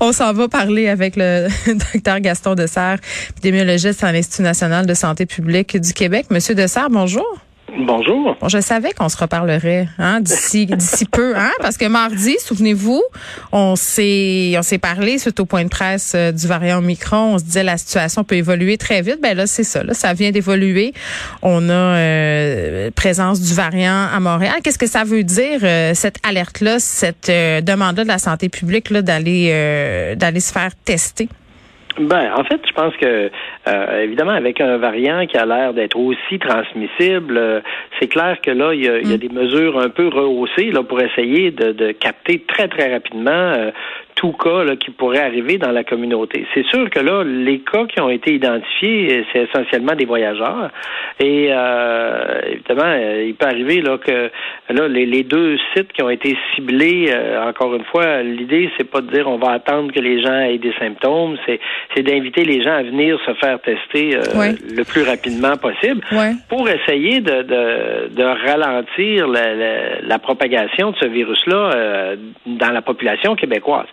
On s'en va parler avec le docteur Gaston Dessert, épidémiologiste à l'Institut national de santé publique du Québec. Monsieur Dessert, bonjour. Bonjour. Bon, je savais qu'on se reparlerait hein, d'ici d'ici peu, hein, parce que mardi, souvenez-vous, on s'est on s'est parlé suite au point de presse euh, du variant Omicron. On se disait la situation peut évoluer très vite. Ben là, c'est ça. Là, ça vient d'évoluer. On a euh, présence du variant à Montréal. Qu'est-ce que ça veut dire euh, cette alerte là, cette demande là de la santé publique là d'aller d'aller se faire tester? Ben, en fait, je pense que euh, évidemment, avec un variant qui a l'air d'être aussi transmissible, euh, c'est clair que là, il y, a, mm. des mesures un peu rehaussées là pour essayer de, capter très très rapidement euh, tout cas là, qui pourrait arriver dans la communauté. C'est sûr que là, les cas qui ont été identifiés, c'est essentiellement des voyageurs. Et euh, évidemment, euh, il peut arriver là que là les, les deux sites qui ont été ciblés, euh, encore une fois, l'idée c'est pas de dire on va attendre que les gens aient des symptômes, c'est c'est d'inviter les gens à venir se faire tester le plus rapidement possible pour essayer de, de, de ralentir la, la, la, propagation de ce virus-là dans la population québécoise.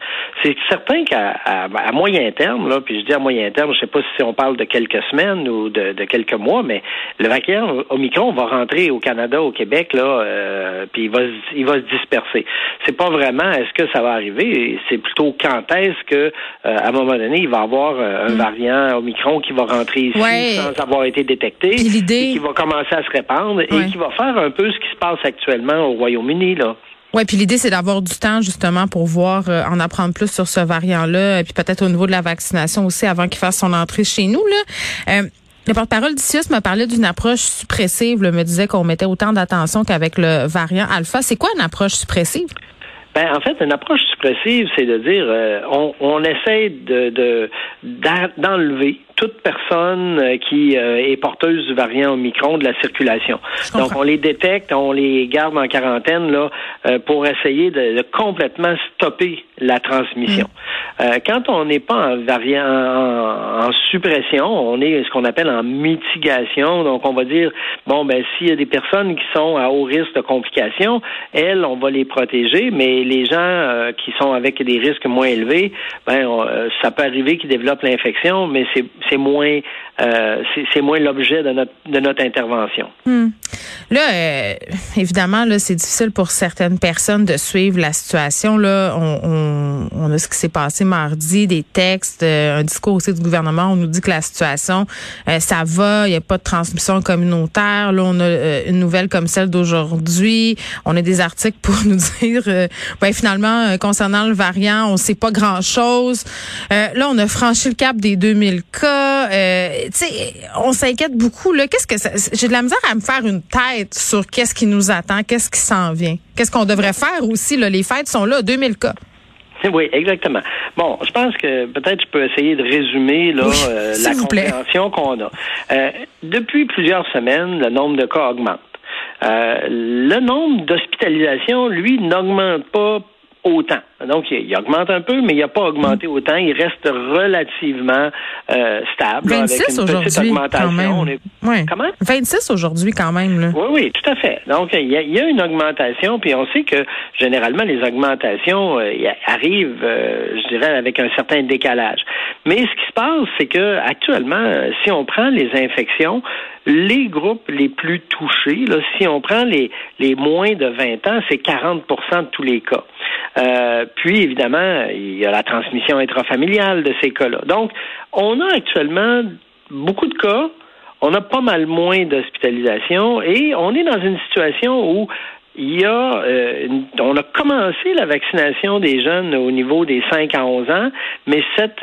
C'est certain qu'à à, moyen terme, là, puis je dis à moyen terme, je sais pas si on parle de quelques semaines ou de, quelques mois, mais le variant Omicron va rentrer au Canada, au Québec, là, euh, puis il va, il va se disperser. C'est pas vraiment est-ce que ça va arriver, c'est plutôt quand est-ce que, euh, à un moment donné, il va y avoir euh, un mm. variant Omicron qui va rentrer ici sans avoir été détecté, et qui va commencer à se répandre et qui va faire un peu ce qui se passe actuellement au Royaume-Uni, là. Oui, puis l'idée, c'est d'avoir du temps justement pour voir, euh, en apprendre plus sur ce variant-là, et puis peut-être au niveau de la vaccination aussi avant qu'il fasse son entrée chez nous. Là. Euh, le porte-parole d'ICIUS m'a parlé d'une approche suppressive, me disait qu'on mettait autant d'attention qu'avec le variant alpha. C'est quoi une approche suppressive? Ben, en fait, une approche suppressive, c'est de dire euh, on, on essaie de d'enlever toute personne euh, qui euh, est porteuse du variant Omicron de la circulation. Donc, on les détecte, on les garde en quarantaine là euh, pour essayer de, complètement stopper la transmission. Mm. quand on n'est pas en variant en, suppression, on est ce qu'on appelle en mitigation. Donc, on va dire bon ben s'il y a des personnes qui sont à haut risque de complications, elles, on va les protéger, mais les gens qui sont avec des risques moins élevés, ben ça peut arriver qu'ils développent l'infection, mais c'est c'est moins euh, c'est moins l'objet de notre intervention. Hmm. Là, euh, évidemment, là, c'est difficile pour certaines personnes de suivre la situation. Là, on, a ce qui s'est passé mardi, des textes, euh, un discours aussi du gouvernement. On nous dit que la situation, ça va, il n'y a pas de transmission communautaire. Là, on a une nouvelle comme celle d'aujourd'hui. On a des articles pour nous dire, ben, finalement, concernant le variant, on sait pas grand chose. là, on a franchi le cap des 2000 cas on s'inquiète beaucoup. Là, qu'est-ce que j'ai de la misère à me faire une tête sur qu'est-ce qui nous attend, qu'est-ce qui s'en vient, qu'est-ce qu'on devrait faire aussi. Là, les fêtes sont là, 2000 cas. Oui, exactement. Bon, je pense que peut-être je peux essayer de résumer là, euh, la compréhension qu'on a. Euh, depuis plusieurs semaines, le nombre de cas augmente. Euh, le nombre d'hospitalisations, lui, n'augmente pas autant. Donc, il, augmente un peu, mais il n'a pas augmenté autant. Il reste relativement euh, stable. 26 aujourd'hui, quand même. Comment? 26 aujourd'hui, quand même. Là. Oui, oui, tout à fait. Donc, il y, a, une augmentation, puis on sait que généralement, les augmentations euh, arrivent, euh, je dirais, avec un certain décalage. Mais ce qui se passe, c'est que actuellement, si on prend les infections, les groupes les plus touchés, là, si on prend les, les moins de 20 ans, c'est 40% de tous les cas. Euh, puis, évidemment, il y a la transmission intrafamiliale de ces cas-là. Donc, on a actuellement beaucoup de cas. On a pas mal moins d'hospitalisation et on est dans une situation où il y a, euh, on a commencé la vaccination des jeunes au niveau des 5 à 11 ans, mais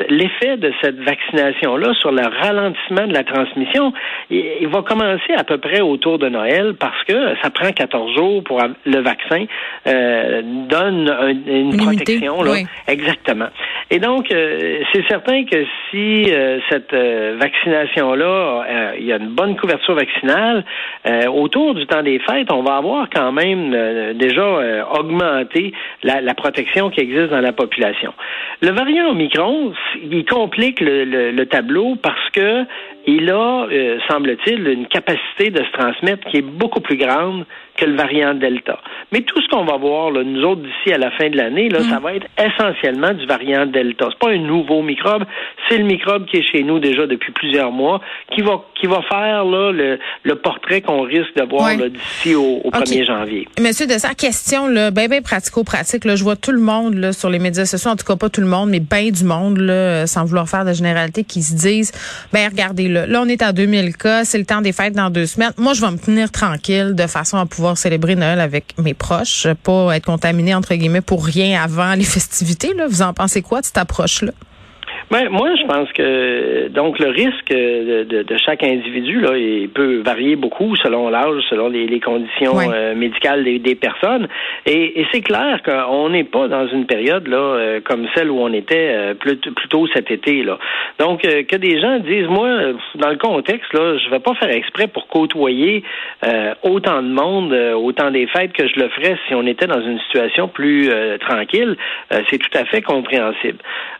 l'effet de cette vaccination-là sur le ralentissement de la transmission, il, va commencer à peu près autour de Noël parce que ça prend 14 jours pour le vaccin euh, donne une, protection. Là. Exactement. Et donc, euh, c'est certain que si euh, cette vaccination-là, il y a une bonne couverture vaccinale, autour du temps des fêtes, on va avoir quand même euh, déjà euh, augmenter la, protection qui existe dans la population. Le variant Omicron, il complique le, tableau parce que il a, euh, semble-t-il, une capacité de se transmettre qui est beaucoup plus grande que le variant Delta. Mais tout ce qu'on va voir, là, nous autres, d'ici à la fin de l'année, là, ça mm. va être essentiellement du variant Delta. C'est pas un nouveau microbe, c'est le microbe qui est chez nous déjà depuis plusieurs mois, qui va qui va faire là, le, le portrait qu'on risque de voir d'ici au, 1er janvier. Monsieur de sa question, là, ben, ben pratico-pratique, je vois tout le monde là, sur les médias sociaux, en tout cas pas tout le monde, mais bien du monde, là, sans vouloir faire de généralité, qui se disent, ben regardez, là, on est à 2000 cas, c'est le temps des fêtes dans deux semaines. Moi, je vais me tenir tranquille de façon à pouvoir célébrer Noël avec mes proches, pas être contaminé entre guillemets pour rien avant les festivités. Là. Vous en pensez quoi de cette approche-là? Ben, moi, je pense que donc le risque de, de, chaque individu là, il peut varier beaucoup selon l'âge, selon les, les conditions euh, médicales des, des, personnes. Et, et c'est clair qu'on n'est pas dans une période là euh, comme celle où on était euh, plus, tôt cet été là. Donc que des gens disent moi dans le contexte là, je vais pas faire exprès pour côtoyer autant de monde, autant des fêtes que je le ferais si on était dans une situation plus tranquille. c'est tout à fait compréhensible.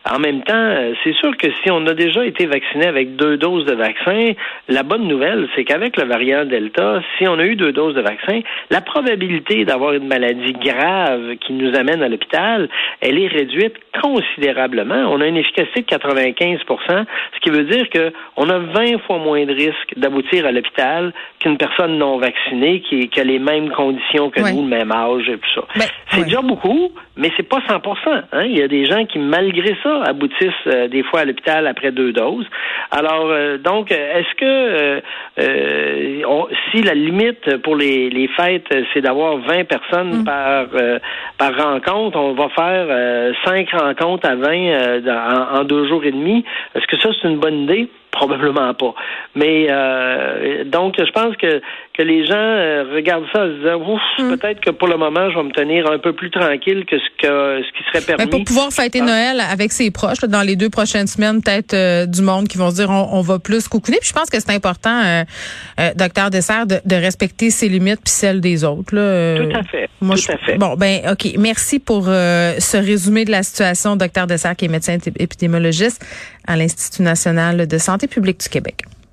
En même temps c'est sûr que si on a déjà été vacciné avec deux doses de vaccin, la bonne nouvelle, c'est qu'avec le variant Delta, si on a eu deux doses de vaccin, la probabilité d'avoir une maladie grave qui nous amène à l'hôpital, elle est réduite considérablement. On a une efficacité de 95% ce qui veut dire qu'on a 20 fois moins de risques d'aboutir à l'hôpital qu'une personne non vaccinée qui, a les mêmes conditions que nous, le même âge et tout ça. Ben, c'est déjà beaucoup, mais c'est pas 100% hein? Il y a des gens qui, malgré ça, aboutissent euh, des fois à l'hôpital après deux doses. Alors, euh, donc, est-ce que euh, si la limite pour les, les fêtes, c'est d'avoir 20 personnes mm. par par rencontre, on va faire cinq rencontres à 20 en, en, deux jours et demi. Est-ce que ça, c'est une bonne idée? Probablement pas. Mais euh, donc, je pense que, que les gens euh, regardent ça en se disant, ouf, hmm. peut-être que pour le moment, je vais me tenir un peu plus tranquille que ce que ce qui serait permis. pour pouvoir fêter ah. Noël avec ses proches, dans les deux prochaines semaines, peut-être euh, du monde qui vont se dire, on, va plus coucouner. Puis je pense que c'est important, docteur Dessert, de, de, respecter ses limites puis celles des autres. Là. Tout à fait. Moi, tout à fait. Bon, ben, ok. Merci pour ce résumé de la situation, docteur Dessert, qui est médecin épidémiologiste à l'Institut national de santé publique du Québec.